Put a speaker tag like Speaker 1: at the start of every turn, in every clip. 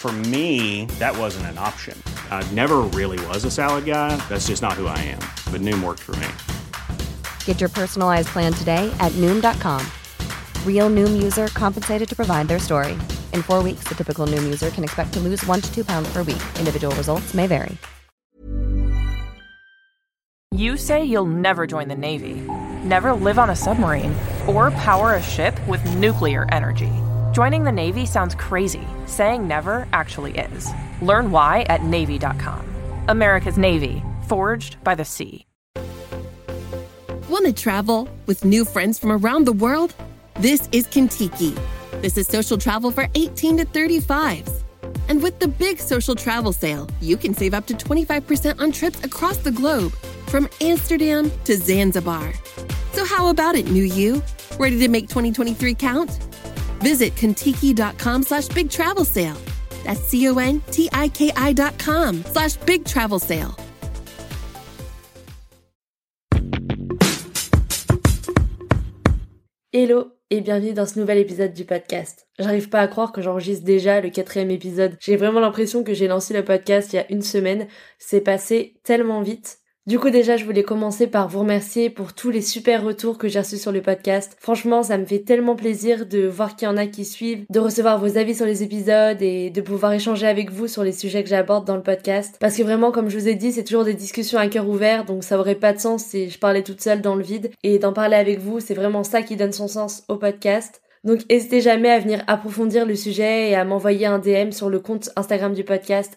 Speaker 1: For me, that wasn't an option. I never really was a salad guy. That's just not who I am. But Noom worked for me.
Speaker 2: Get your personalized plan today at Noom.com. Real Noom user compensated to provide their story. In four weeks, the typical Noom user can expect to lose one to two pounds per week. Individual results may vary.
Speaker 3: You say you'll never join the Navy, never live on a submarine, or power a ship with nuclear energy. Joining the Navy sounds crazy. Saying never actually is. Learn why at Navy.com. America's Navy, forged by the sea.
Speaker 4: Want to travel with new friends from around the world? This is Kintiki. This is social travel for 18 to 35s. And with the big social travel sale, you can save up to 25% on trips across the globe, from Amsterdam to Zanzibar. So, how about it, new you? Ready to make 2023 count? Visit Kontiki.com slash big travel sale. That's C O N T I K I dot com slash big travel sale.
Speaker 5: Hello et bienvenue dans ce nouvel épisode du podcast. J'arrive pas à croire que j'enregistre déjà le quatrième épisode. J'ai vraiment l'impression que j'ai lancé le podcast il y a une semaine. C'est passé tellement vite. Du coup déjà je voulais commencer par vous remercier pour tous les super retours que j'ai reçus sur le podcast. Franchement ça me fait tellement plaisir de voir qu'il y en a qui suivent, de recevoir vos avis sur les épisodes et de pouvoir échanger avec vous sur les sujets que j'aborde dans le podcast. Parce que vraiment comme je vous ai dit c'est toujours des discussions à cœur ouvert donc ça aurait pas de sens si je parlais toute seule dans le vide. Et d'en parler avec vous c'est vraiment ça qui donne son sens au podcast. Donc n'hésitez jamais à venir approfondir le sujet et à m'envoyer un DM sur le compte Instagram du podcast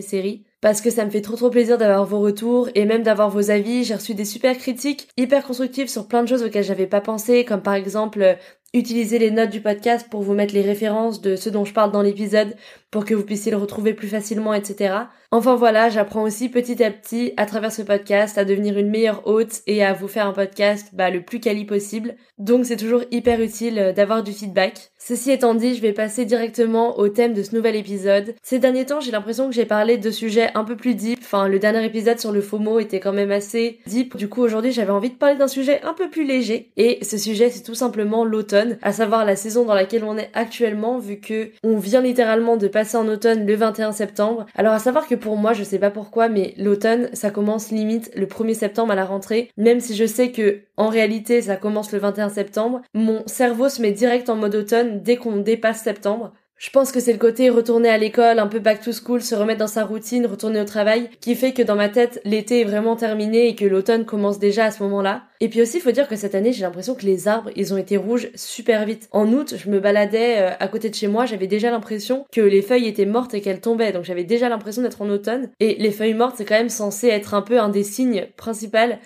Speaker 5: Série parce que ça me fait trop trop plaisir d'avoir vos retours et même d'avoir vos avis. J'ai reçu des super critiques hyper constructives sur plein de choses auxquelles j'avais pas pensé, comme par exemple utiliser les notes du podcast pour vous mettre les références de ce dont je parle dans l'épisode pour que vous puissiez le retrouver plus facilement, etc. Enfin voilà, j'apprends aussi petit à petit à travers ce podcast à devenir une meilleure hôte et à vous faire un podcast bah, le plus quali possible. Donc c'est toujours hyper utile euh, d'avoir du feedback. Ceci étant dit, je vais passer directement au thème de ce nouvel épisode. Ces derniers temps, j'ai l'impression que j'ai parlé de sujets un peu plus deep. Enfin, le dernier épisode sur le FOMO était quand même assez deep. Du coup, aujourd'hui, j'avais envie de parler d'un sujet un peu plus léger. Et ce sujet, c'est tout simplement l'automne, à savoir la saison dans laquelle on est actuellement, vu que on vient littéralement de passer en automne le 21 septembre. Alors à savoir que pour moi, je sais pas pourquoi, mais l'automne, ça commence limite le 1er septembre à la rentrée, même si je sais que en réalité, ça commence le 21 septembre. Mon cerveau se met direct en mode automne dès qu'on dépasse septembre. Je pense que c'est le côté retourner à l'école, un peu back to school, se remettre dans sa routine, retourner au travail, qui fait que dans ma tête, l'été est vraiment terminé et que l'automne commence déjà à ce moment-là. Et puis aussi, il faut dire que cette année, j'ai l'impression que les arbres, ils ont été rouges super vite. En août, je me baladais euh, à côté de chez moi, j'avais déjà l'impression que les feuilles étaient mortes et qu'elles tombaient. Donc j'avais déjà l'impression d'être en automne. Et les feuilles mortes, c'est quand même censé être un peu un des signes principaux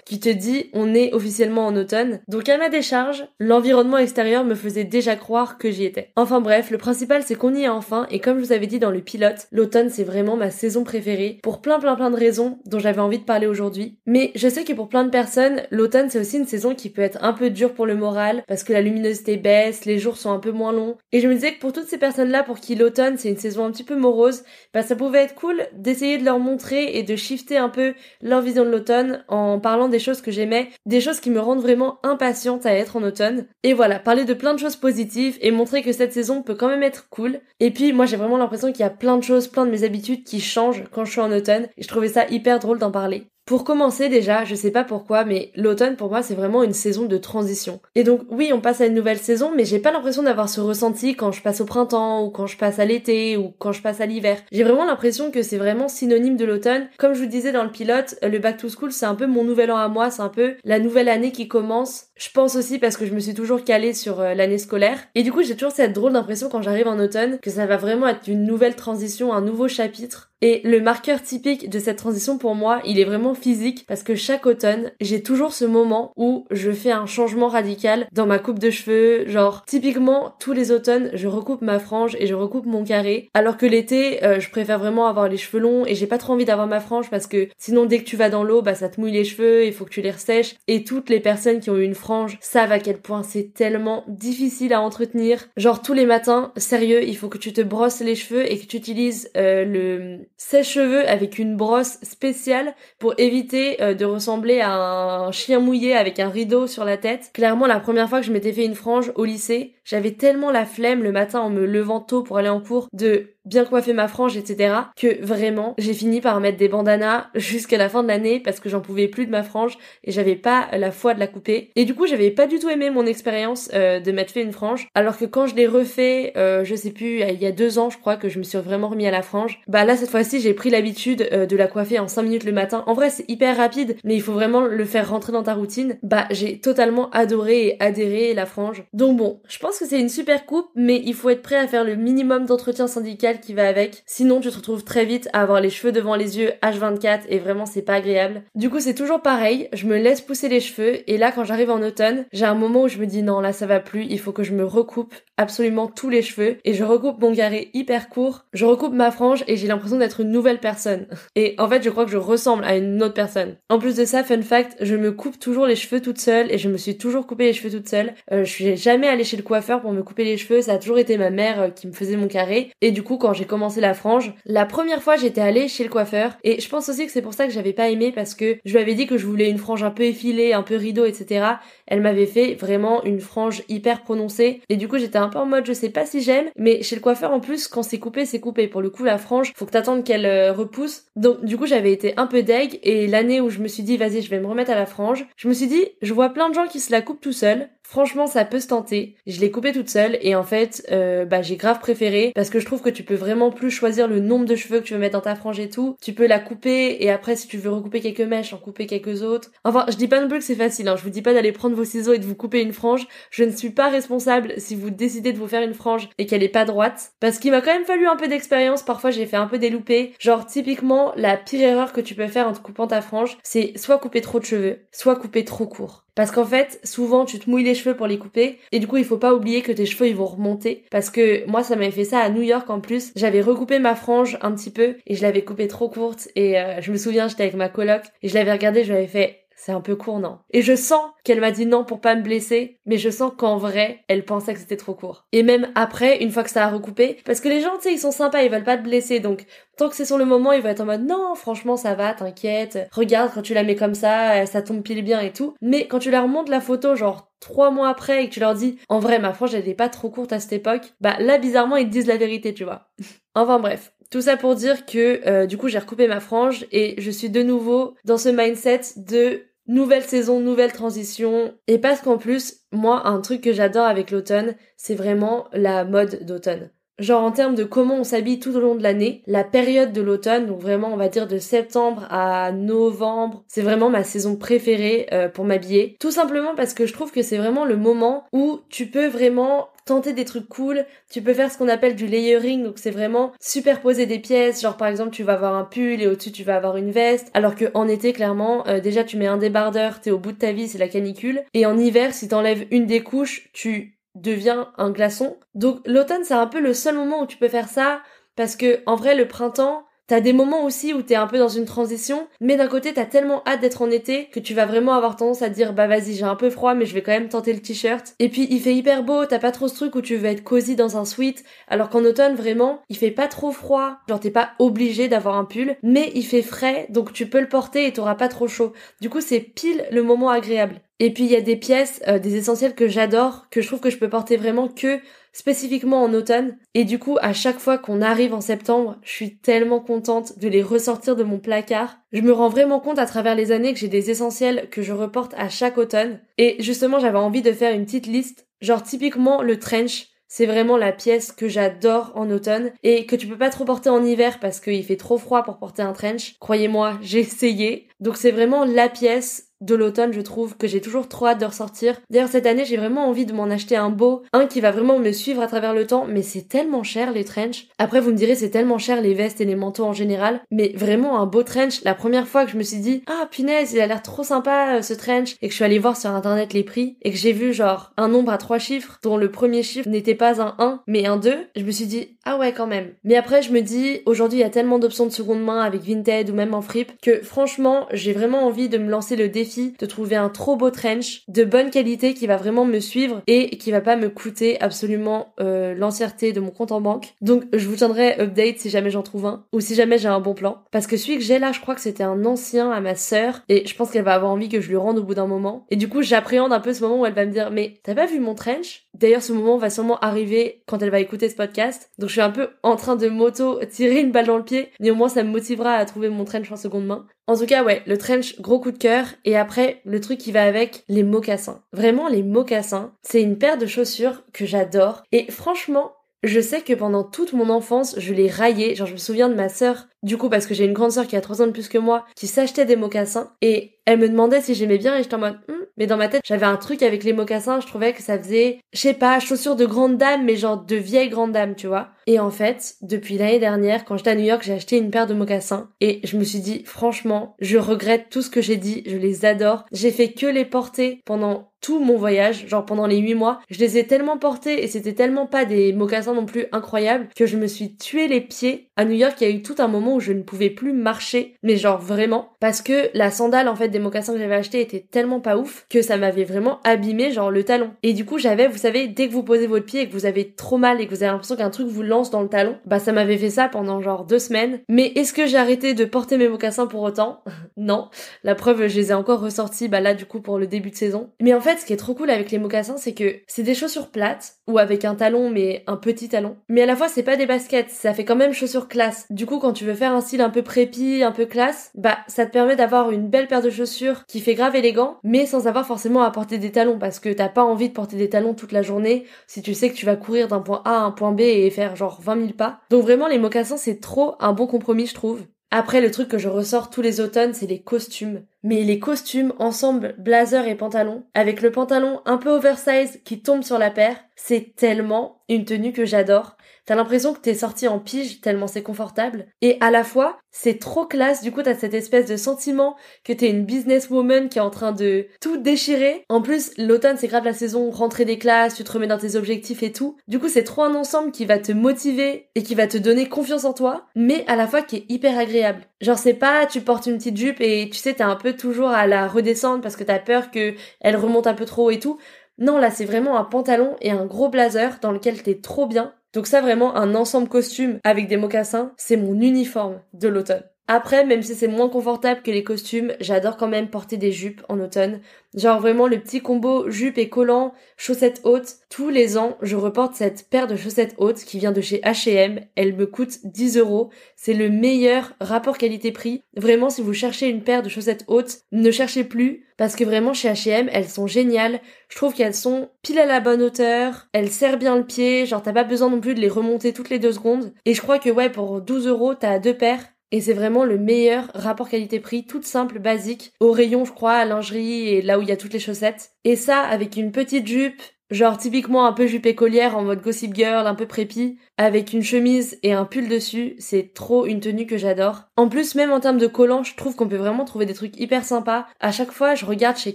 Speaker 5: qui te dit on est officiellement en automne. Donc à ma décharge, l'environnement extérieur me faisait déjà croire que j'y étais. Enfin bref, le principal c'est qu'on y est enfin. Et comme je vous avais dit dans le pilote, l'automne c'est vraiment ma saison préférée pour plein plein plein de raisons dont j'avais envie de parler aujourd'hui. Mais je sais que pour plein de personnes, l'automne c'est aussi une saison qui peut être un peu dure pour le moral parce que la luminosité baisse, les jours sont un peu moins longs. Et je me disais que pour toutes ces personnes-là pour qui l'automne c'est une saison un petit peu morose, bah ça pouvait être cool d'essayer de leur montrer et de shifter un peu leur vision de l'automne en parlant des choses que j'aimais, des choses qui me rendent vraiment impatiente à être en automne. Et voilà, parler de plein de choses positives et montrer que cette saison peut quand même être cool. Et puis moi j'ai vraiment l'impression qu'il y a plein de choses, plein de mes habitudes qui changent quand je suis en automne. Et je trouvais ça hyper drôle d'en parler. Pour commencer déjà, je sais pas pourquoi, mais l'automne pour moi c'est vraiment une saison de transition. Et donc oui, on passe à une nouvelle saison, mais j'ai pas l'impression d'avoir ce ressenti quand je passe au printemps ou quand je passe à l'été ou quand je passe à l'hiver. J'ai vraiment l'impression que c'est vraiment synonyme de l'automne. Comme je vous disais dans le pilote, le back to school c'est un peu mon nouvel an à moi, c'est un peu la nouvelle année qui commence. Je pense aussi parce que je me suis toujours calée sur euh, l'année scolaire. Et du coup j'ai toujours cette drôle d'impression quand j'arrive en automne que ça va vraiment être une nouvelle transition, un nouveau chapitre. Et le marqueur typique de cette transition pour moi, il est vraiment physique parce que chaque automne, j'ai toujours ce moment où je fais un changement radical dans ma coupe de cheveux. Genre, typiquement, tous les automnes, je recoupe ma frange et je recoupe mon carré. Alors que l'été, euh, je préfère vraiment avoir les cheveux longs et j'ai pas trop envie d'avoir ma frange parce que sinon, dès que tu vas dans l'eau, bah ça te mouille les cheveux, il faut que tu les ressèches. Et toutes les personnes qui ont eu une frange savent à quel point c'est tellement difficile à entretenir. Genre, tous les matins, sérieux, il faut que tu te brosses les cheveux et que tu utilises euh, le sèche-cheveux avec une brosse spéciale pour éviter euh, de ressembler à un chien mouillé avec un rideau sur la tête. Clairement, la première fois que je m'étais fait une frange au lycée, j'avais tellement la flemme le matin en me levant tôt pour aller en cours de bien coiffer ma frange, etc. que vraiment, j'ai fini par mettre des bandanas jusqu'à la fin de l'année parce que j'en pouvais plus de ma frange et j'avais pas la foi de la couper. Et du coup, j'avais pas du tout aimé mon expérience euh, de m'être fait une frange. Alors que quand je l'ai refait, euh, je sais plus, il y a deux ans, je crois que je me suis vraiment remis à la frange. Bah là, cette fois-ci, j'ai pris l'habitude euh, de la coiffer en 5 minutes le matin. En vrai, c'est hyper rapide, mais il faut vraiment le faire rentrer dans ta routine. Bah, j'ai totalement adoré et adhéré la frange. Donc bon, je pense que c'est une super coupe, mais il faut être prêt à faire le minimum d'entretien syndical qui va avec. Sinon, tu te retrouves très vite à avoir les cheveux devant les yeux H24 et vraiment c'est pas agréable. Du coup, c'est toujours pareil. Je me laisse pousser les cheveux et là, quand j'arrive en automne, j'ai un moment où je me dis non, là ça va plus. Il faut que je me recoupe absolument tous les cheveux et je recoupe mon carré hyper court. Je recoupe ma frange et j'ai l'impression d'être une nouvelle personne. Et en fait, je crois que je ressemble à une autre personne. En plus de ça, fun fact, je me coupe toujours les cheveux toute seule et je me suis toujours coupé les cheveux toute seule. Euh, je suis jamais allée chez le coiffeur pour me couper les cheveux. Ça a toujours été ma mère euh, qui me faisait mon carré. Et du coup, quand j'ai commencé la frange, la première fois j'étais allée chez le coiffeur. Et je pense aussi que c'est pour ça que j'avais pas aimé parce que je lui avais dit que je voulais une frange un peu effilée, un peu rideau, etc. Elle m'avait fait vraiment une frange hyper prononcée. Et du coup j'étais un peu en mode je sais pas si j'aime mais chez le coiffeur en plus quand c'est coupé c'est coupé. Pour le coup la frange faut que t'attendes qu'elle euh, repousse. Donc du coup j'avais été un peu deg. Et l'année où je me suis dit vas-y je vais me remettre à la frange je me suis dit je vois plein de gens qui se la coupent tout seuls Franchement, ça peut se tenter. Je l'ai coupé toute seule et en fait, euh, bah j'ai grave préféré parce que je trouve que tu peux vraiment plus choisir le nombre de cheveux que tu veux mettre dans ta frange et tout. Tu peux la couper et après, si tu veux recouper quelques mèches, en couper quelques autres. Enfin, je dis pas non plus que c'est facile. Hein. Je vous dis pas d'aller prendre vos ciseaux et de vous couper une frange. Je ne suis pas responsable si vous décidez de vous faire une frange et qu'elle est pas droite parce qu'il m'a quand même fallu un peu d'expérience. Parfois, j'ai fait un peu des loupés. Genre typiquement, la pire erreur que tu peux faire en te coupant ta frange, c'est soit couper trop de cheveux, soit couper trop court. Parce qu'en fait, souvent tu te mouilles les cheveux pour les couper et du coup il faut pas oublier que tes cheveux ils vont remonter parce que moi ça m'avait fait ça à New York en plus. J'avais recoupé ma frange un petit peu et je l'avais coupée trop courte et euh, je me souviens j'étais avec ma coloc et je l'avais regardé, je l'avais fait c'est un peu court, non? Et je sens qu'elle m'a dit non pour pas me blesser, mais je sens qu'en vrai, elle pensait que c'était trop court. Et même après, une fois que ça a recoupé, parce que les gens, tu sais, ils sont sympas, ils veulent pas te blesser, donc tant que c'est sur le moment, ils vont être en mode non, franchement, ça va, t'inquiète, regarde quand tu la mets comme ça, ça tombe pile bien et tout. Mais quand tu leur montres la photo, genre trois mois après, et que tu leur dis en vrai, ma frange, elle est pas trop courte à cette époque, bah là, bizarrement, ils disent la vérité, tu vois. enfin bref. Tout ça pour dire que euh, du coup j'ai recoupé ma frange et je suis de nouveau dans ce mindset de nouvelle saison, nouvelle transition. Et parce qu'en plus, moi, un truc que j'adore avec l'automne, c'est vraiment la mode d'automne. Genre en termes de comment on s'habille tout au long de l'année, la période de l'automne, donc vraiment on va dire de septembre à novembre, c'est vraiment ma saison préférée euh, pour m'habiller. Tout simplement parce que je trouve que c'est vraiment le moment où tu peux vraiment tenter des trucs cool. Tu peux faire ce qu'on appelle du layering, donc c'est vraiment superposer des pièces. Genre par exemple, tu vas avoir un pull et au-dessus tu vas avoir une veste. Alors que en été, clairement, euh, déjà tu mets un débardeur, t'es au bout de ta vie, c'est la canicule. Et en hiver, si t'enlèves une des couches, tu deviens un glaçon. Donc l'automne, c'est un peu le seul moment où tu peux faire ça. Parce que en vrai, le printemps, T'as des moments aussi où t'es un peu dans une transition, mais d'un côté t'as tellement hâte d'être en été que tu vas vraiment avoir tendance à dire bah vas-y j'ai un peu froid mais je vais quand même tenter le t-shirt. Et puis il fait hyper beau, t'as pas trop ce truc où tu veux être cosy dans un sweat, alors qu'en automne vraiment il fait pas trop froid, genre t'es pas obligé d'avoir un pull, mais il fait frais donc tu peux le porter et t'auras pas trop chaud. Du coup c'est pile le moment agréable. Et puis il y a des pièces, euh, des essentiels que j'adore, que je trouve que je peux porter vraiment que spécifiquement en automne. Et du coup, à chaque fois qu'on arrive en septembre, je suis tellement contente de les ressortir de mon placard. Je me rends vraiment compte à travers les années que j'ai des essentiels que je reporte à chaque automne. Et justement, j'avais envie de faire une petite liste. Genre typiquement le trench, c'est vraiment la pièce que j'adore en automne et que tu peux pas trop porter en hiver parce qu'il fait trop froid pour porter un trench. Croyez-moi, j'ai essayé. Donc c'est vraiment la pièce de l'automne, je trouve, que j'ai toujours trop hâte de ressortir. D'ailleurs, cette année, j'ai vraiment envie de m'en acheter un beau, un qui va vraiment me suivre à travers le temps, mais c'est tellement cher les trench. Après, vous me direz, c'est tellement cher les vestes et les manteaux en général, mais vraiment un beau trench, la première fois que je me suis dit, ah punaise, il a l'air trop sympa euh, ce trench, et que je suis allée voir sur internet les prix, et que j'ai vu genre un nombre à trois chiffres, dont le premier chiffre n'était pas un 1, mais un 2, je me suis dit, ah ouais quand même. Mais après, je me dis, aujourd'hui, il y a tellement d'options de seconde main avec Vinted ou même en fripe, que franchement, j'ai vraiment envie de me lancer le défi de trouver un trop beau trench de bonne qualité qui va vraiment me suivre et qui va pas me coûter absolument euh, l'entièreté de mon compte en banque. Donc je vous tiendrai update si jamais j'en trouve un ou si jamais j'ai un bon plan. Parce que celui que j'ai là, je crois que c'était un ancien à ma sœur et je pense qu'elle va avoir envie que je lui rende au bout d'un moment. Et du coup j'appréhende un peu ce moment où elle va me dire mais t'as pas vu mon trench? D'ailleurs ce moment va sûrement arriver quand elle va écouter ce podcast. Donc je suis un peu en train de moto tirer une balle dans le pied. Néanmoins ça me motivera à trouver mon trench en seconde main. En tout cas, ouais, le trench, gros coup de cœur. Et après, le truc qui va avec, les mocassins. Vraiment, les mocassins, c'est une paire de chaussures que j'adore. Et franchement, je sais que pendant toute mon enfance, je les raillais. Genre, je me souviens de ma sœur, du coup, parce que j'ai une grande sœur qui a 3 ans de plus que moi, qui s'achetait des mocassins. Et elle me demandait si j'aimais bien et j'étais en mode, hmm. mais dans ma tête, j'avais un truc avec les mocassins, je trouvais que ça faisait, je sais pas, chaussures de grande dame, mais genre de vieille grande dame, tu vois. Et en fait, depuis l'année dernière, quand j'étais à New York, j'ai acheté une paire de mocassins et je me suis dit, franchement, je regrette tout ce que j'ai dit, je les adore. J'ai fait que les porter pendant tout mon voyage, genre pendant les 8 mois. Je les ai tellement portés et c'était tellement pas des mocassins non plus incroyables que je me suis tué les pieds. À New York, il y a eu tout un moment où je ne pouvais plus marcher, mais genre vraiment, parce que la sandale en fait des mocassins que j'avais acheté étaient tellement pas ouf que ça m'avait vraiment abîmé genre le talon. Et du coup, j'avais, vous savez, dès que vous posez votre pied et que vous avez trop mal et que vous avez l'impression qu'un truc vous lance dans le talon, bah ça m'avait fait ça pendant genre deux semaines. Mais est-ce que j'ai arrêté de porter mes mocassins pour autant? Non. La preuve, je les ai encore ressortis bah là du coup pour le début de saison. Mais en fait, ce qui est trop cool avec les mocassins, c'est que c'est des chaussures plates ou avec un talon mais un petit talon. Mais à la fois, c'est pas des baskets, ça fait quand même chaussures classe. Du coup, quand tu veux faire un style un peu prépi, un peu classe, bah ça te permet d'avoir une belle paire de chaussures qui fait grave élégant, mais sans avoir forcément à porter des talons parce que t'as pas envie de porter des talons toute la journée si tu sais que tu vas courir d'un point A à un point B et faire genre 20 000 pas. Donc vraiment, les mocassins, c'est trop un bon compromis, je trouve. Après, le truc que je ressors tous les automnes, c'est les costumes. Mais les costumes, ensemble, blazer et pantalon, avec le pantalon un peu oversize qui tombe sur la paire, c'est tellement une tenue que j'adore. T'as l'impression que t'es sorti en pige tellement c'est confortable. Et à la fois, c'est trop classe. Du coup, t'as cette espèce de sentiment que t'es une businesswoman qui est en train de tout déchirer. En plus, l'automne, c'est grave la saison rentrée des classes, tu te remets dans tes objectifs et tout. Du coup, c'est trop un ensemble qui va te motiver et qui va te donner confiance en toi, mais à la fois qui est hyper agréable. Genre, c'est pas, tu portes une petite jupe et tu sais, t'es un peu toujours à la redescendre parce que t'as peur que elle remonte un peu trop et tout. Non, là, c'est vraiment un pantalon et un gros blazer dans lequel t'es trop bien donc ça vraiment un ensemble costume avec des mocassins, c'est mon uniforme de l'automne. Après, même si c'est moins confortable que les costumes, j'adore quand même porter des jupes en automne. Genre vraiment le petit combo jupe et collant, chaussettes hautes. Tous les ans, je reporte cette paire de chaussettes hautes qui vient de chez H&M. Elle me coûte 10 euros. C'est le meilleur rapport qualité-prix. Vraiment, si vous cherchez une paire de chaussettes hautes, ne cherchez plus parce que vraiment chez H&M, elles sont géniales. Je trouve qu'elles sont pile à la bonne hauteur. Elles serrent bien le pied. Genre t'as pas besoin non plus de les remonter toutes les deux secondes. Et je crois que ouais, pour 12 euros, t'as deux paires. Et c'est vraiment le meilleur rapport qualité-prix, toute simple, basique, au rayon, je crois, à lingerie et là où il y a toutes les chaussettes. Et ça, avec une petite jupe, Genre typiquement un peu jupe écolière en mode gossip girl, un peu prépi, avec une chemise et un pull dessus, c'est trop une tenue que j'adore. En plus, même en termes de collants, je trouve qu'on peut vraiment trouver des trucs hyper sympas. À chaque fois, je regarde chez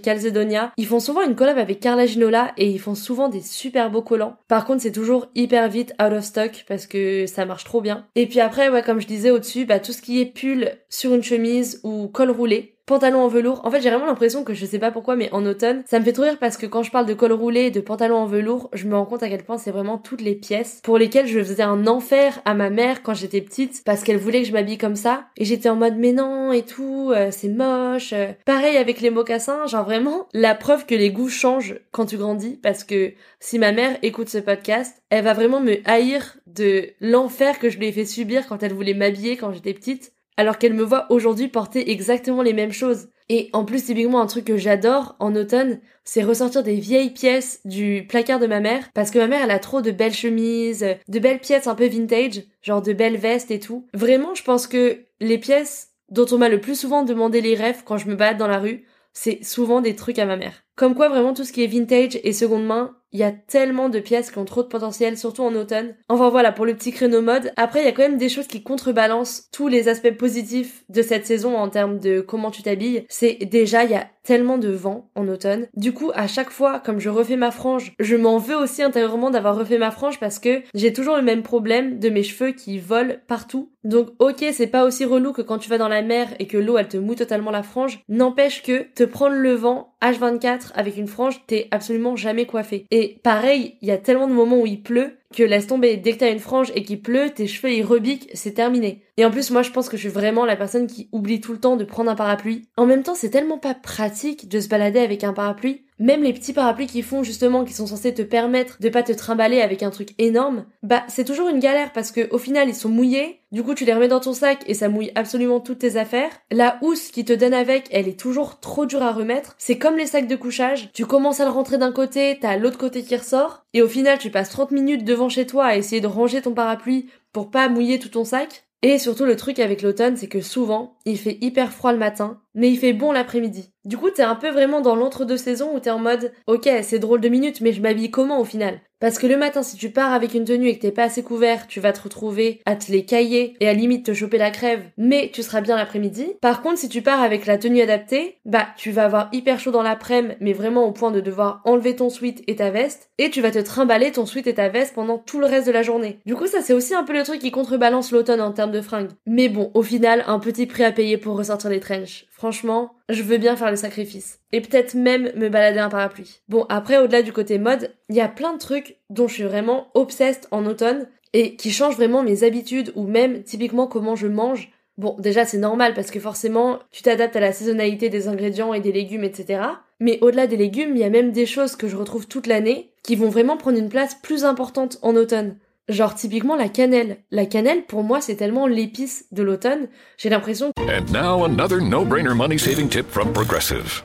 Speaker 5: Calzedonia, ils font souvent une collab avec Carla Ginola et ils font souvent des super beaux collants. Par contre, c'est toujours hyper vite out of stock parce que ça marche trop bien. Et puis après, ouais, comme je disais au-dessus, bah tout ce qui est pull sur une chemise ou col roulé, pantalon en velours. En fait, j'ai vraiment l'impression que je sais pas pourquoi, mais en automne, ça me fait trop rire parce que quand je parle de col roulé de pantalon en velours, je me rends compte à quel point c'est vraiment toutes les pièces pour lesquelles je faisais un enfer à ma mère quand j'étais petite parce qu'elle voulait que je m'habille comme ça. Et j'étais en mode mais non et tout, euh, c'est moche. Pareil avec les mocassins, genre vraiment la preuve que les goûts changent quand tu grandis parce que si ma mère écoute ce podcast, elle va vraiment me haïr de l'enfer que je lui ai fait subir quand elle voulait m'habiller quand j'étais petite, alors qu'elle me voit aujourd'hui porter exactement les mêmes choses. Et en plus, typiquement, un truc que j'adore en automne, c'est ressortir des vieilles pièces du placard de ma mère, parce que ma mère, elle a trop de belles chemises, de belles pièces un peu vintage, genre de belles vestes et tout. Vraiment, je pense que les pièces dont on m'a le plus souvent demandé les rêves quand je me balade dans la rue, c'est souvent des trucs à ma mère. Comme quoi, vraiment, tout ce qui est vintage et seconde main, il y a tellement de pièces qui ont trop de potentiel, surtout en automne. Enfin voilà, pour le petit créneau mode. Après, il y a quand même des choses qui contrebalancent tous les aspects positifs de cette saison en termes de comment tu t'habilles. C'est déjà, il y a tellement de vent en automne. Du coup, à chaque fois, comme je refais ma frange, je m'en veux aussi intérieurement d'avoir refait ma frange parce que j'ai toujours le même problème de mes cheveux qui volent partout. Donc, ok, c'est pas aussi relou que quand tu vas dans la mer et que l'eau elle te mouille totalement la frange. N'empêche que te prendre le vent H24 avec une frange, t'es absolument jamais coiffé. Et pareil, il y a tellement de moments où il pleut que laisse tomber, dès que t'as une frange et qu'il pleut, tes cheveux ils rebiquent, c'est terminé. Et en plus, moi je pense que je suis vraiment la personne qui oublie tout le temps de prendre un parapluie. En même temps, c'est tellement pas pratique de se balader avec un parapluie. Même les petits parapluies qui font justement, qui sont censés te permettre de pas te trimballer avec un truc énorme, bah c'est toujours une galère parce que au final ils sont mouillés, du coup tu les remets dans ton sac et ça mouille absolument toutes tes affaires. La housse qui te donne avec, elle est toujours trop dure à remettre. C'est comme les sacs de couchage, tu commences à le rentrer d'un côté, t'as l'autre côté qui ressort, et au final tu passes 30 minutes devant chez toi à essayer de ranger ton parapluie pour pas mouiller tout ton sac. Et surtout le truc avec l'automne, c'est que souvent, il fait hyper froid le matin, mais il fait bon l'après-midi. Du coup, t'es un peu vraiment dans l'entre-deux saisons où t'es en mode, ok, c'est drôle de minutes, mais je m'habille comment au final? Parce que le matin, si tu pars avec une tenue et que t'es pas assez couvert, tu vas te retrouver à te les cailler et à limite te choper la crève, mais tu seras bien l'après-midi. Par contre, si tu pars avec la tenue adaptée, bah, tu vas avoir hyper chaud dans l'après-midi, mais vraiment au point de devoir enlever ton sweat et ta veste, et tu vas te trimballer ton sweat et ta veste pendant tout le reste de la journée. Du coup, ça c'est aussi un peu le truc qui contrebalance l'automne en termes de fringues. Mais bon, au final, un petit prix à payer pour ressortir les trenches. Franchement, je veux bien faire le sacrifice. Et peut-être même me balader un parapluie. Bon, après, au-delà du côté mode, il y a plein de trucs dont je suis vraiment obsesse en automne et qui changent vraiment mes habitudes ou même typiquement comment je mange. Bon, déjà c'est normal parce que forcément tu t'adaptes à la saisonnalité des ingrédients et des légumes, etc. Mais au-delà des légumes, il y a même des choses que je retrouve toute l'année qui vont vraiment prendre une place plus importante en automne. Genre typiquement la cannelle. La cannelle pour moi c'est tellement l'épice de l'automne. J'ai l'impression que...
Speaker 6: And now another no-brainer money-saving tip from Progressive.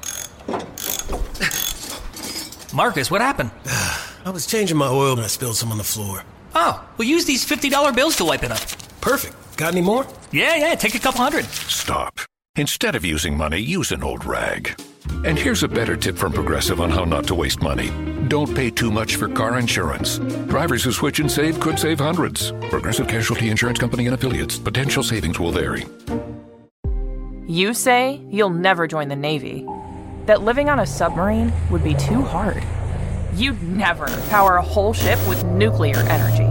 Speaker 7: Marcus, what happened?
Speaker 8: I was changing my oil and I spilled some on the floor.
Speaker 7: Oh, well use these $50 bills to wipe it up.
Speaker 8: Perfect. Got any more?
Speaker 7: Yeah, yeah, take a couple hundred.
Speaker 6: Stop. Instead of using money, use an old rag. And here's a better tip from Progressive on how not to waste money. Don't pay too much for car insurance. Drivers who switch and save could save hundreds. Progressive Casualty Insurance Company and affiliates. Potential savings will vary.
Speaker 3: You say you'll never join the Navy, that living on a submarine would be too hard. You'd never power a whole ship with nuclear energy.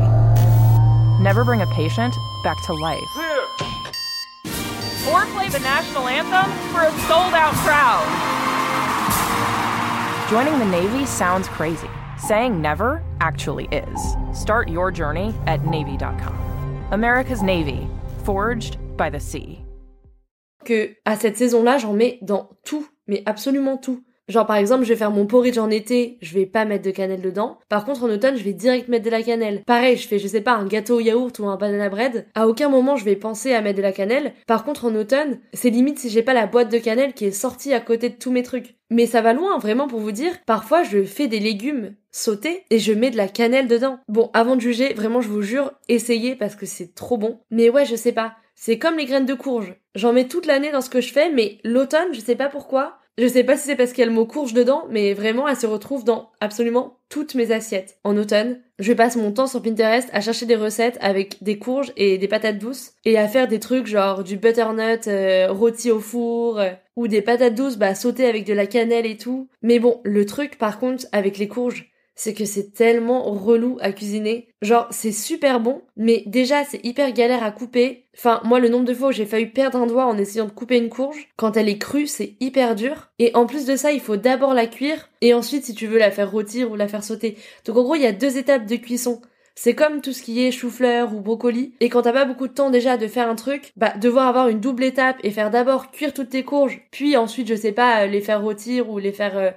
Speaker 3: Never bring a patient back to life. Or play the national anthem for a sold out crowd. Joining the Navy sounds crazy. Saying never actually is. Start your journey at Navy.com. America's Navy, forged by the sea.
Speaker 5: que à cette saison-là, j'en mets dans tout, mais absolument tout. Genre par exemple, je vais faire mon porridge en été, je vais pas mettre de cannelle dedans. Par contre en automne, je vais direct mettre de la cannelle. Pareil, je fais je sais pas un gâteau au yaourt ou un banana bread. À aucun moment je vais penser à mettre de la cannelle. Par contre en automne, c'est limite si j'ai pas la boîte de cannelle qui est sortie à côté de tous mes trucs. Mais ça va loin, vraiment pour vous dire. Parfois je fais des légumes sautés et je mets de la cannelle dedans. Bon, avant de juger, vraiment je vous jure, essayez parce que c'est trop bon. Mais ouais, je sais pas. C'est comme les graines de courge. J'en mets toute l'année dans ce que je fais, mais l'automne, je sais pas pourquoi. Je sais pas si c'est parce qu'il y a le courge dedans, mais vraiment, elle se retrouve dans absolument toutes mes assiettes. En automne, je passe mon temps sur Pinterest à chercher des recettes avec des courges et des patates douces et à faire des trucs genre du butternut euh, rôti au four euh, ou des patates douces bah sautées avec de la cannelle et tout. Mais bon, le truc par contre avec les courges, c'est que c'est tellement relou à cuisiner. Genre, c'est super bon, mais déjà, c'est hyper galère à couper. Enfin, moi, le nombre de fois où j'ai failli perdre un doigt en essayant de couper une courge, quand elle est crue, c'est hyper dur. Et en plus de ça, il faut d'abord la cuire, et ensuite, si tu veux la faire rôtir ou la faire sauter. Donc, en gros, il y a deux étapes de cuisson. C'est comme tout ce qui est chou-fleur ou brocoli. Et quand t'as pas beaucoup de temps déjà de faire un truc, bah devoir avoir une double étape et faire d'abord cuire toutes tes courges, puis ensuite je sais pas les faire rôtir ou les faire euh,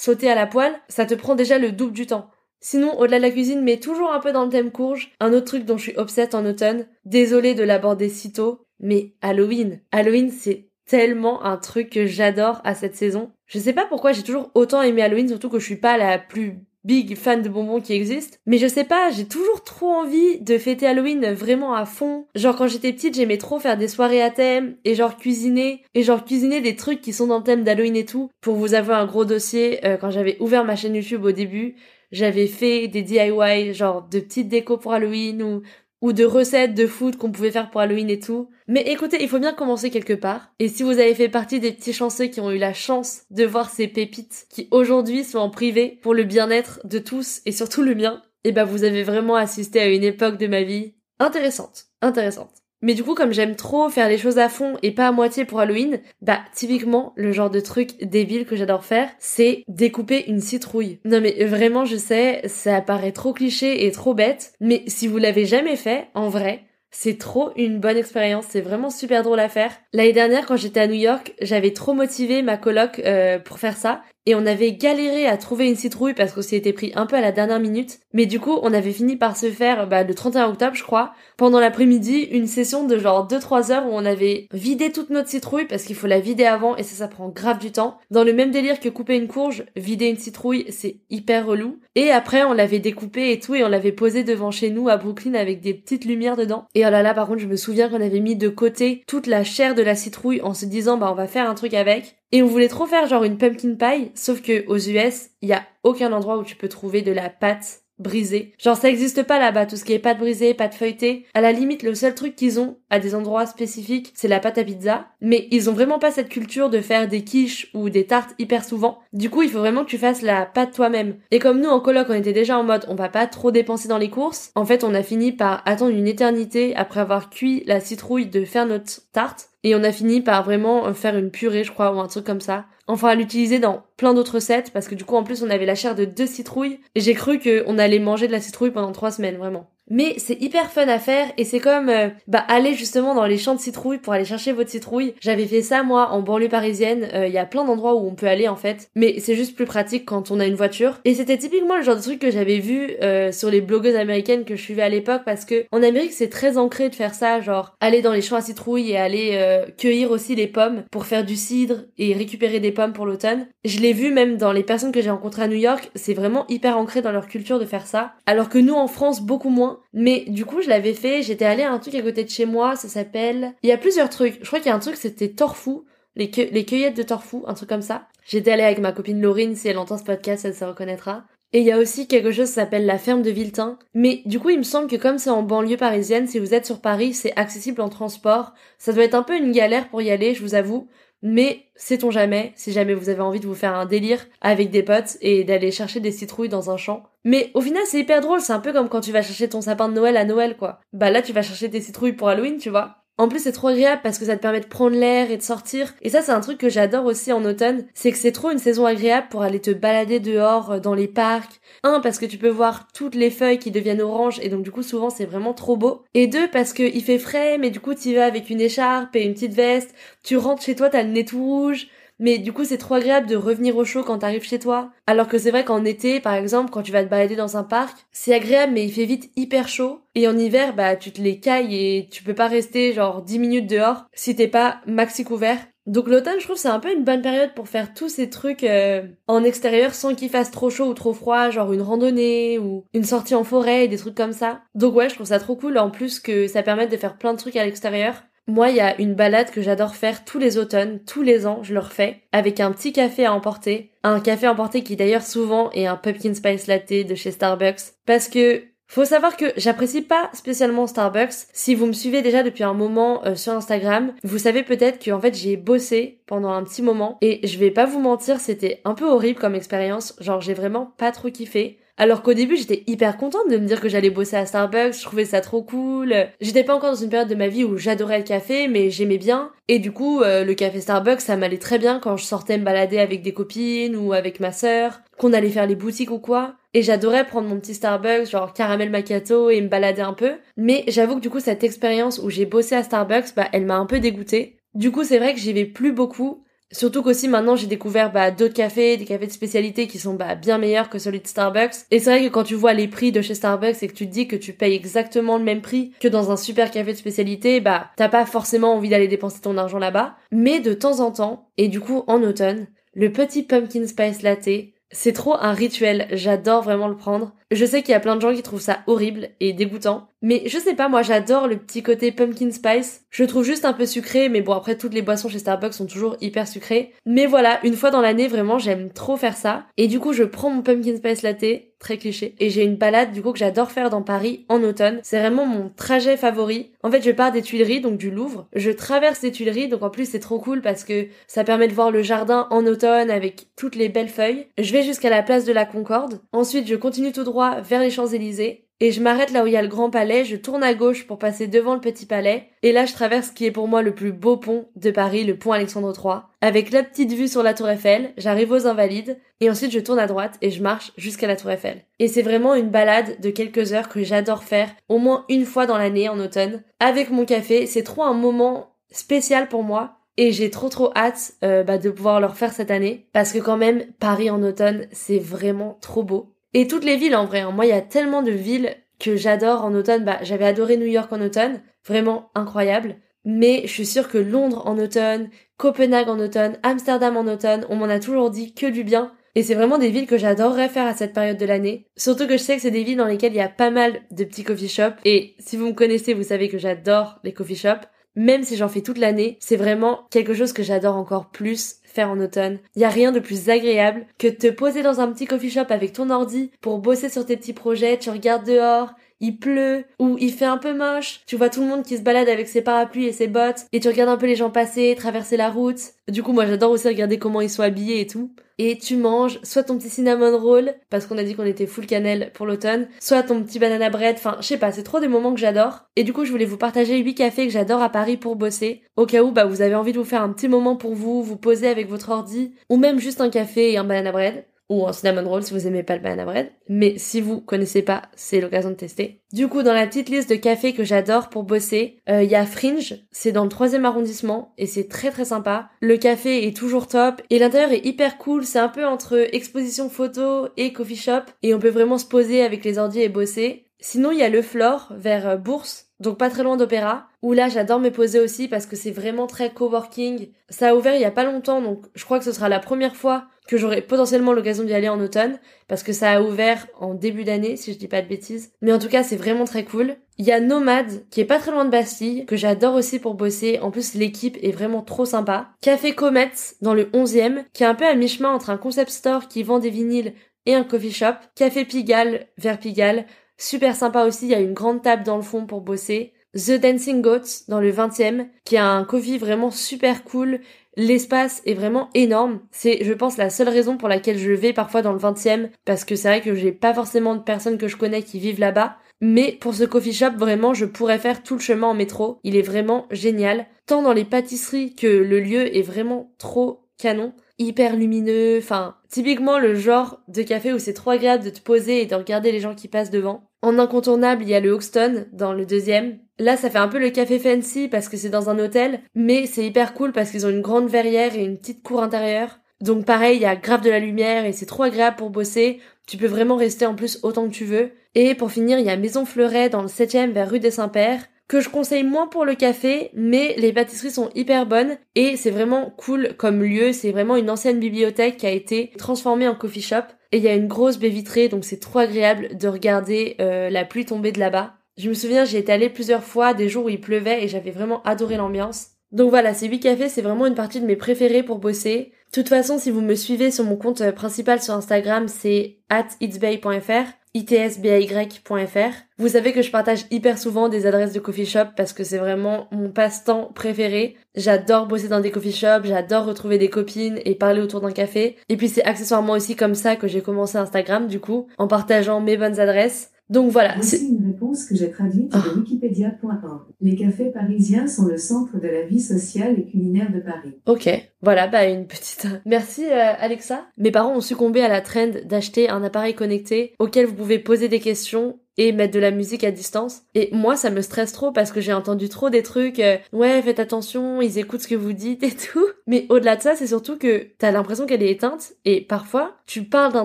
Speaker 5: sauter à la poêle, ça te prend déjà le double du temps. Sinon, au-delà de la cuisine, mais toujours un peu dans le thème courge, un autre truc dont je suis obsète en automne, désolé de l'aborder si tôt, mais Halloween. Halloween, c'est tellement un truc que j'adore à cette saison. Je sais pas pourquoi j'ai toujours autant aimé Halloween, surtout que je suis pas la plus big fan de bonbons qui existent. Mais je sais pas, j'ai toujours trop envie de fêter Halloween vraiment à fond. Genre quand j'étais petite, j'aimais trop faire des soirées à thème et genre cuisiner et genre cuisiner des trucs qui sont dans le thème d'Halloween et tout. Pour vous avoir un gros dossier, euh, quand j'avais ouvert ma chaîne YouTube au début, j'avais fait des DIY, genre de petites décos pour Halloween ou ou de recettes de food qu'on pouvait faire pour Halloween et tout. Mais écoutez, il faut bien commencer quelque part. Et si vous avez fait partie des petits chanceux qui ont eu la chance de voir ces pépites qui aujourd'hui sont en privé pour le bien-être de tous et surtout le mien, eh ben vous avez vraiment assisté à une époque de ma vie intéressante, intéressante. Mais du coup, comme j'aime trop faire les choses à fond et pas à moitié pour Halloween, bah typiquement le genre de truc débile que j'adore faire, c'est découper une citrouille. Non mais vraiment, je sais, ça paraît trop cliché et trop bête, mais si vous l'avez jamais fait, en vrai, c'est trop une bonne expérience, c'est vraiment super drôle à faire. L'année dernière, quand j'étais à New York, j'avais trop motivé ma coloc euh, pour faire ça, et on avait galéré à trouver une citrouille parce qu'on s'y était pris un peu à la dernière minute. Mais du coup, on avait fini par se faire, bah, le 31 octobre, je crois, pendant l'après-midi, une session de genre 2-3 heures où on avait vidé toute notre citrouille parce qu'il faut la vider avant et ça, ça prend grave du temps. Dans le même délire que couper une courge, vider une citrouille, c'est hyper relou. Et après, on l'avait découpé et tout et on l'avait posé devant chez nous à Brooklyn avec des petites lumières dedans. Et oh là là, par contre, je me souviens qu'on avait mis de côté toute la chair de la citrouille en se disant, bah, on va faire un truc avec. Et on voulait trop faire genre une pumpkin pie, sauf que aux US, il y a aucun endroit où tu peux trouver de la pâte brisée. Genre ça existe pas là-bas, tout ce qui est pâte brisée, pâte feuilletée. À la limite, le seul truc qu'ils ont à des endroits spécifiques, c'est la pâte à pizza. Mais ils ont vraiment pas cette culture de faire des quiches ou des tartes hyper souvent. Du coup, il faut vraiment que tu fasses la pâte toi-même. Et comme nous en coloc, on était déjà en mode on va pas trop dépenser dans les courses, en fait, on a fini par attendre une éternité après avoir cuit la citrouille de faire notre tarte. Et on a fini par vraiment faire une purée, je crois, ou un truc comme ça. Enfin, à l'utiliser dans plein d'autres recettes, parce que du coup, en plus, on avait la chair de deux citrouilles. Et j'ai cru qu'on allait manger de la citrouille pendant trois semaines, vraiment. Mais c'est hyper fun à faire et c'est comme euh, bah aller justement dans les champs de citrouilles pour aller chercher votre citrouille. J'avais fait ça moi en banlieue parisienne. Euh, Il y a plein d'endroits où on peut aller en fait, mais c'est juste plus pratique quand on a une voiture. Et c'était typiquement le genre de truc que j'avais vu euh, sur les blogueuses américaines que je suivais à l'époque parce que en Amérique c'est très ancré de faire ça, genre aller dans les champs à citrouilles et aller cueillir aussi les pommes pour faire du cidre et récupérer des pommes pour l'automne. Je l'ai vu même dans les personnes que j'ai rencontrées à New York, c'est vraiment hyper ancré dans leur culture de faire ça. Alors que nous en France beaucoup moins. Mais du coup, je l'avais fait, j'étais allée à un truc à côté de chez moi, ça s'appelle... Il y a plusieurs trucs. Je crois qu'il y a un truc, c'était Torfou, les, cueillettes de Torfou, un truc comme ça. J'étais allée avec ma copine Laurine, si elle entend ce podcast, elle se reconnaîtra. Et il y a aussi quelque chose qui s'appelle la ferme de Viltin. Mais du coup, il me semble que comme c'est en banlieue parisienne, si vous êtes sur Paris, c'est accessible en transport. Ça doit être un peu une galère pour y aller, je vous avoue. Mais sait-on jamais, si jamais vous avez envie de vous faire un délire avec des potes et d'aller chercher des citrouilles dans un champ. Mais au final, c'est hyper drôle, c'est un peu comme quand tu vas chercher ton sapin de Noël à Noël, quoi. Bah là, tu vas chercher tes citrouilles pour Halloween, tu vois. En plus, c'est trop agréable parce que ça te permet de prendre l'air et de sortir. Et ça, c'est un truc que j'adore aussi en automne. C'est que c'est trop une saison agréable pour aller te balader dehors, euh, dans les parcs. Un, parce que tu peux voir toutes les feuilles qui deviennent oranges et donc du coup, souvent, c'est vraiment trop beau. Et deux, parce que il fait frais, mais du coup, tu vas avec une écharpe et une petite veste. Tu rentres chez toi, t'as le nez tout rouge. Mais du coup, c'est trop agréable de revenir au chaud quand t'arrives chez toi. Alors que c'est vrai qu'en été, par exemple, quand tu vas te balader dans un parc, c'est agréable, mais il fait vite hyper chaud. Et en hiver, bah, tu te les cailles et tu peux pas rester genre 10 minutes dehors si t'es pas maxi couvert. Donc l'automne, je trouve, c'est un peu une bonne période pour faire tous ces trucs euh, en extérieur sans qu'il fasse trop chaud ou trop froid, genre une randonnée ou une sortie en forêt et des trucs comme ça. Donc ouais, je trouve ça trop cool en plus que ça permette de faire plein de trucs à l'extérieur. Moi, il y a une balade que j'adore faire tous les automnes, tous les ans, je le refais, avec un petit café à emporter. Un café à emporter qui d'ailleurs souvent est un pumpkin spice latte de chez Starbucks. Parce que faut savoir que j'apprécie pas spécialement Starbucks. Si vous me suivez déjà depuis un moment euh, sur Instagram, vous savez peut-être que en fait j'ai bossé pendant un petit moment et je vais pas vous mentir, c'était un peu horrible comme expérience. Genre j'ai vraiment pas trop kiffé. Alors qu'au début, j'étais hyper contente de me dire que j'allais bosser à Starbucks, je trouvais ça trop cool. J'étais pas encore dans une période de ma vie où j'adorais le café, mais j'aimais bien. Et du coup, euh, le café Starbucks, ça m'allait très bien quand je sortais me balader avec des copines ou avec ma sœur, qu'on allait faire les boutiques ou quoi. Et j'adorais prendre mon petit Starbucks, genre caramel macchiato et me balader un peu. Mais j'avoue que du coup, cette expérience où j'ai bossé à Starbucks, bah, elle m'a un peu dégoûtée. Du coup, c'est vrai que j'y vais plus beaucoup. Surtout qu'aussi maintenant j'ai découvert bah, d'autres cafés, des cafés de spécialité qui sont bah, bien meilleurs que celui de Starbucks. Et c'est vrai que quand tu vois les prix de chez Starbucks et que tu te dis que tu payes exactement le même prix que dans un super café de spécialité, bah t'as pas forcément envie d'aller dépenser ton argent là-bas. Mais de temps en temps, et du coup en automne, le petit pumpkin spice latte, c'est trop un rituel, j'adore vraiment le prendre. Je sais qu'il y a plein de gens qui trouvent ça horrible et dégoûtant, mais je sais pas, moi j'adore le petit côté pumpkin spice. Je trouve juste un peu sucré, mais bon après toutes les boissons chez Starbucks sont toujours hyper sucrées. Mais voilà, une fois dans l'année vraiment j'aime trop faire ça. Et du coup je prends mon pumpkin spice latte, très cliché, et j'ai une balade du coup que j'adore faire dans Paris en automne. C'est vraiment mon trajet favori. En fait je pars des Tuileries, donc du Louvre. Je traverse les Tuileries, donc en plus c'est trop cool parce que ça permet de voir le jardin en automne avec toutes les belles feuilles. Je vais jusqu'à la place de la Concorde. Ensuite je continue tout droit vers les Champs-Élysées et je m'arrête là où il y a le grand palais, je tourne à gauche pour passer devant le petit palais, et là je traverse ce qui est pour moi le plus beau pont de Paris, le pont Alexandre III. Avec la petite vue sur la tour Eiffel, j'arrive aux Invalides, et ensuite je tourne à droite et je marche jusqu'à la tour Eiffel. Et c'est vraiment une balade de quelques heures que j'adore faire, au moins une fois dans l'année en automne, avec mon café, c'est trop un moment spécial pour moi, et j'ai trop trop hâte euh, bah, de pouvoir le refaire cette année, parce que quand même, Paris en automne, c'est vraiment trop beau. Et toutes les villes en vrai. Hein. Moi, il y a tellement de villes que j'adore en automne. Bah, j'avais adoré New York en automne, vraiment incroyable. Mais je suis sûre que Londres en automne, Copenhague en automne, Amsterdam en automne, on m'en a toujours dit que du bien. Et c'est vraiment des villes que j'adorerais faire à cette période de l'année. Surtout que je sais que c'est des villes dans lesquelles il y a pas mal de petits coffee shops. Et si vous me connaissez, vous savez que j'adore les coffee shops. Même si j'en fais toute l'année, c'est vraiment quelque chose que j'adore encore plus faire en automne. Il y a rien de plus agréable que de te poser dans un petit coffee shop avec ton ordi pour bosser sur tes petits projets, tu regardes dehors, il pleut ou il fait un peu moche. Tu vois tout le monde qui se balade avec ses parapluies et ses bottes et tu regardes un peu les gens passer, traverser la route. Du coup, moi j'adore aussi regarder comment ils sont habillés et tout. Et tu manges soit ton petit cinnamon roll parce qu'on a dit qu'on était full cannelle pour l'automne, soit ton petit banana bread. Enfin, je sais pas, c'est trop des moments que j'adore. Et du coup, je voulais vous partager 8 cafés que j'adore à Paris pour bosser. Au cas où bah vous avez envie de vous faire un petit moment pour vous, vous poser avec votre ordi ou même juste un café et un banana bread ou un cinnamon roll si vous aimez pas le banana bread. Mais si vous connaissez pas, c'est l'occasion de tester. Du coup, dans la petite liste de cafés que j'adore pour bosser, euh, il y a Fringe, c'est dans le troisième arrondissement et c'est très très sympa. Le café est toujours top et l'intérieur est hyper cool. C'est un peu entre exposition photo et coffee shop et on peut vraiment se poser avec les ordi et bosser. Sinon, il y a le Flore vers euh, Bourse, donc pas très loin d'Opéra, où là j'adore me poser aussi parce que c'est vraiment très coworking. Ça a ouvert il y a pas longtemps, donc je crois que ce sera la première fois que j'aurai potentiellement l'occasion d'y aller en automne, parce que ça a ouvert en début d'année, si je dis pas de bêtises. Mais en tout cas, c'est vraiment très cool. Il y a Nomad, qui est pas très loin de Bastille, que j'adore aussi pour bosser. En plus, l'équipe est vraiment trop sympa. Café Comet, dans le 11e, qui est un peu à mi-chemin entre un concept store qui vend des vinyles et un coffee shop. Café Pigalle, vers Pigalle, Super sympa aussi, il y a une grande table dans le fond pour bosser. The Dancing Goats dans le 20e, qui a un coffee vraiment super cool. L'espace est vraiment énorme. C'est, je pense, la seule raison pour laquelle je vais parfois dans le 20e, parce que c'est vrai que j'ai pas forcément de personnes que je connais qui vivent là-bas. Mais pour ce coffee shop, vraiment, je pourrais faire tout le chemin en métro. Il est vraiment génial. Tant dans les pâtisseries que le lieu est vraiment trop canon hyper lumineux, enfin typiquement le genre de café où c'est trop agréable de te poser et de regarder les gens qui passent devant. En incontournable, il y a le Hoxton dans le deuxième. Là, ça fait un peu le café fancy parce que c'est dans un hôtel, mais c'est hyper cool parce qu'ils ont une grande verrière et une petite cour intérieure. Donc pareil, il y a grave de la lumière et c'est trop agréable pour bosser. Tu peux vraiment rester en plus autant que tu veux. Et pour finir, il y a Maison Fleuret dans le 7ème vers rue des Saints-Pères que je conseille moins pour le café, mais les pâtisseries sont hyper bonnes et c'est vraiment cool comme lieu. C'est vraiment une ancienne bibliothèque qui a été transformée en coffee shop et il y a une grosse baie vitrée donc c'est trop agréable de regarder euh, la pluie tomber de là-bas. Je me souviens, j'y étais allée plusieurs fois, des jours où il pleuvait et j'avais vraiment adoré l'ambiance. Donc voilà, ces 8 cafés, c'est vraiment une partie de mes préférés pour bosser. De toute façon, si vous me suivez sur mon compte euh, principal sur Instagram, c'est at itsbay.fr. itsbay.fr. Vous savez que je partage hyper souvent des adresses de coffee shop parce que c'est vraiment mon passe-temps préféré. J'adore bosser dans des coffee shops, j'adore retrouver des copines et parler autour d'un café. Et puis c'est accessoirement aussi comme ça que j'ai commencé Instagram du coup, en partageant mes bonnes adresses. Donc voilà.
Speaker 9: Voici une réponse que j'ai traduite de Wikipédia.org. Les cafés parisiens sont le centre de la vie sociale et culinaire de Paris.
Speaker 5: Ok, voilà, bah une petite... Merci euh, Alexa. Mes parents ont succombé à la trend d'acheter un appareil connecté auquel vous pouvez poser des questions et mettre de la musique à distance. Et moi, ça me stresse trop parce que j'ai entendu trop des trucs, euh, ouais, faites attention, ils écoutent ce que vous dites et tout. Mais au-delà de ça, c'est surtout que t'as l'impression qu'elle est éteinte et parfois, tu parles d'un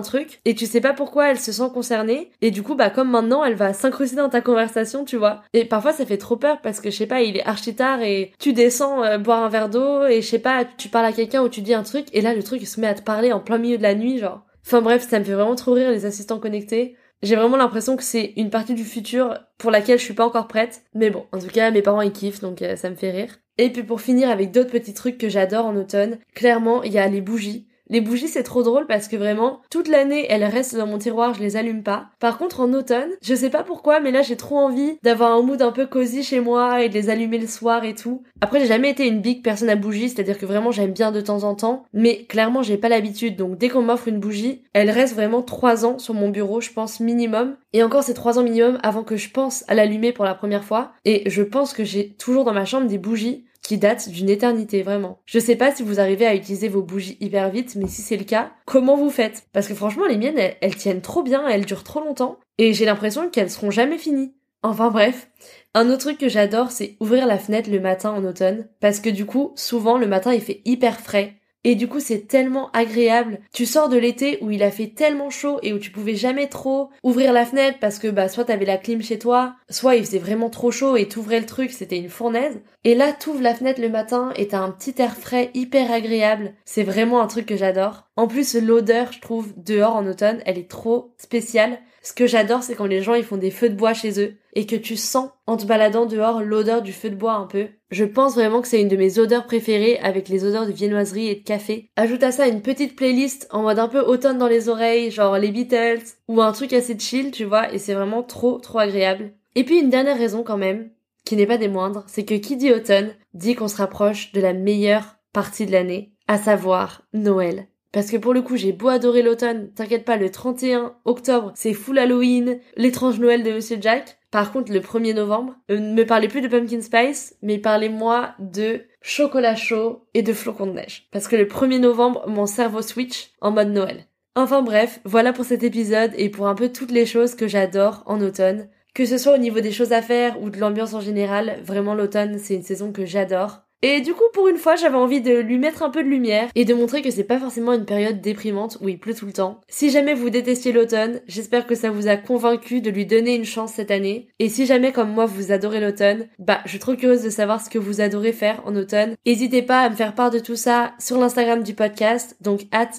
Speaker 5: truc et tu sais pas pourquoi elle se sent concernée et du coup, bah, comme maintenant, elle va s'incruster dans ta conversation, tu vois. Et parfois, ça fait trop peur parce que je sais pas, il est archi tard et tu descends euh, boire un verre d'eau et je sais pas, tu parles à quelqu'un ou tu dis un truc et là, le truc, se met à te parler en plein milieu de la nuit, genre. Enfin bref, ça me fait vraiment trop rire les assistants connectés. J'ai vraiment l'impression que c'est une partie du futur pour laquelle je suis pas encore prête. Mais bon, en tout cas, mes parents ils kiffent, donc euh, ça me fait rire. Et puis pour finir avec d'autres petits trucs que j'adore en automne, clairement, il y a les bougies. Les bougies, c'est trop drôle parce que vraiment, toute l'année, elles restent dans mon tiroir, je les allume pas. Par contre, en automne, je sais pas pourquoi, mais là, j'ai trop envie d'avoir un mood un peu cosy chez moi et de les allumer le soir et tout. Après, j'ai jamais été une big personne à bougies, c'est-à-dire que vraiment, j'aime bien de temps en temps, mais clairement, j'ai pas l'habitude. Donc, dès qu'on m'offre une bougie, elle reste vraiment trois ans sur mon bureau, je pense, minimum. Et encore, c'est trois ans minimum avant que je pense à l'allumer pour la première fois. Et je pense que j'ai toujours dans ma chambre des bougies qui date d'une éternité, vraiment. Je sais pas si vous arrivez à utiliser vos bougies hyper vite, mais si c'est le cas, comment vous faites? Parce que franchement, les miennes, elles, tiennent trop bien, elles durent trop longtemps, et j'ai l'impression qu'elles seront jamais finies. Enfin bref. Un autre truc que j'adore, c'est ouvrir la fenêtre le matin en automne, parce que du coup, souvent, le matin, il fait hyper frais, et du coup, c'est tellement agréable. Tu sors de l'été où il a fait tellement chaud et où tu pouvais jamais trop ouvrir la fenêtre parce que bah soit t'avais la clim chez toi, soit il faisait vraiment trop chaud et t'ouvrais le truc, c'était une fournaise. Et là, t'ouvres la fenêtre le matin et t'as un petit air frais hyper agréable. C'est vraiment un truc que j'adore. En plus, l'odeur, je trouve, dehors en automne, elle est trop spéciale. Ce que j'adore, c'est quand les gens ils font des feux de bois chez eux et que tu sens en te baladant dehors l'odeur du feu de bois un peu. Je pense vraiment que c'est une de mes odeurs préférées avec les odeurs de viennoiserie et de café. Ajoute à ça une petite playlist en mode un peu automne dans les oreilles, genre les Beatles ou un truc assez chill, tu vois, et c'est vraiment trop trop agréable. Et puis une dernière raison quand même, qui n'est pas des moindres, c'est que qui dit automne dit qu'on se rapproche de la meilleure partie de l'année, à savoir Noël. Parce que pour le coup, j'ai beau adorer l'automne, t'inquiète pas, le 31 octobre, c'est full Halloween, l'étrange Noël de Monsieur Jack. Par contre, le 1er novembre, euh, ne me parlez plus de pumpkin spice, mais parlez-moi de chocolat chaud et de flocons de neige. Parce que le 1er novembre, mon cerveau switch en mode Noël. Enfin bref, voilà pour cet épisode et pour un peu toutes les choses que j'adore en automne. Que ce soit au niveau des choses à faire ou de l'ambiance en général, vraiment l'automne c'est une saison que j'adore. Et du coup, pour une fois, j'avais envie de lui mettre un peu de lumière et de montrer que c'est pas forcément une période déprimante où il pleut tout le temps. Si jamais vous détestiez l'automne, j'espère que ça vous a convaincu de lui donner une chance cette année. Et si jamais, comme moi, vous adorez l'automne, bah, je suis trop curieuse de savoir ce que vous adorez faire en automne. N'hésitez pas à me faire part de tout ça sur l'Instagram du podcast, donc at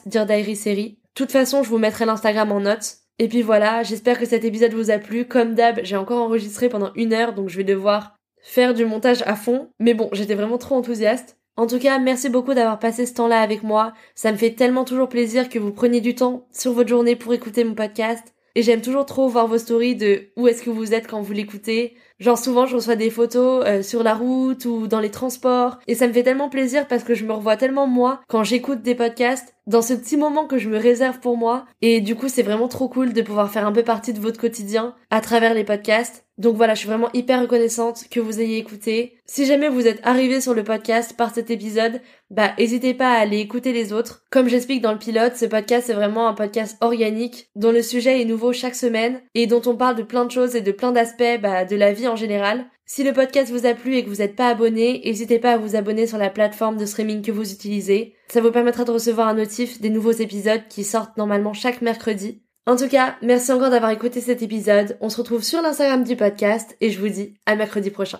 Speaker 5: Série. De toute façon, je vous mettrai l'Instagram en notes. Et puis voilà, j'espère que cet épisode vous a plu. Comme d'hab, j'ai encore enregistré pendant une heure, donc je vais devoir faire du montage à fond. Mais bon, j'étais vraiment trop enthousiaste. En tout cas, merci beaucoup d'avoir passé ce temps-là avec moi. Ça me fait tellement toujours plaisir que vous preniez du temps sur votre journée pour écouter mon podcast. Et j'aime toujours trop voir vos stories de où est-ce que vous êtes quand vous l'écoutez. Genre souvent je reçois des photos euh, sur la route ou dans les transports et ça me fait tellement plaisir parce que je me revois tellement moi quand j'écoute des podcasts dans ce petit moment que je me réserve pour moi et du coup c'est vraiment trop cool de pouvoir faire un peu partie de votre quotidien à travers les podcasts. Donc voilà, je suis vraiment hyper reconnaissante que vous ayez écouté. Si jamais vous êtes arrivé sur le podcast par cet épisode, bah n'hésitez pas à aller écouter les autres. Comme j'explique dans le pilote, ce podcast est vraiment un podcast organique dont le sujet est nouveau chaque semaine et dont on parle de plein de choses et de plein d'aspects bah, de la vie en général. Si le podcast vous a plu et que vous n'êtes pas abonné, n'hésitez pas à vous abonner sur la plateforme de streaming que vous utilisez. Ça vous permettra de recevoir un notif des nouveaux épisodes qui sortent normalement chaque mercredi. En tout cas, merci encore d'avoir écouté cet épisode. On se retrouve sur l'Instagram du podcast et je vous dis à mercredi prochain.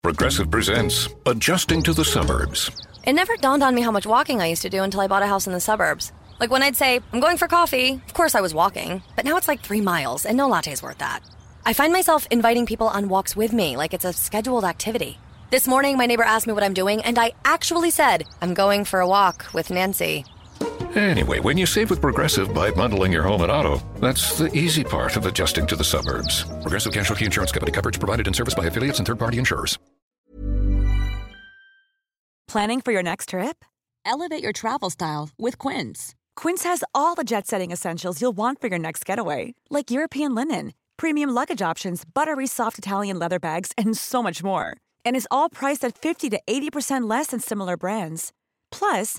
Speaker 6: Progressive presents Adjusting to the Suburbs.
Speaker 10: It never dawned on me how much walking I used to do until I bought a house in the suburbs. Like when I'd say, I'm going for coffee, of course I was walking, but now it's like three miles, and no latte's worth that. I find myself inviting people on walks with me like it's a scheduled activity. This morning, my neighbor asked me what I'm doing, and I actually said, I'm going for a walk with Nancy.
Speaker 6: Anyway, when you save with Progressive by bundling your home and auto, that's the easy part of adjusting to the suburbs. Progressive Casualty Insurance Company coverage provided and serviced by affiliates and third party insurers.
Speaker 11: Planning for your next trip? Elevate your travel style with Quince. Quince has all the jet setting essentials you'll want for your next getaway, like European linen, premium luggage options, buttery soft Italian leather bags, and so much more. And is all priced at 50 to 80% less than similar brands. Plus,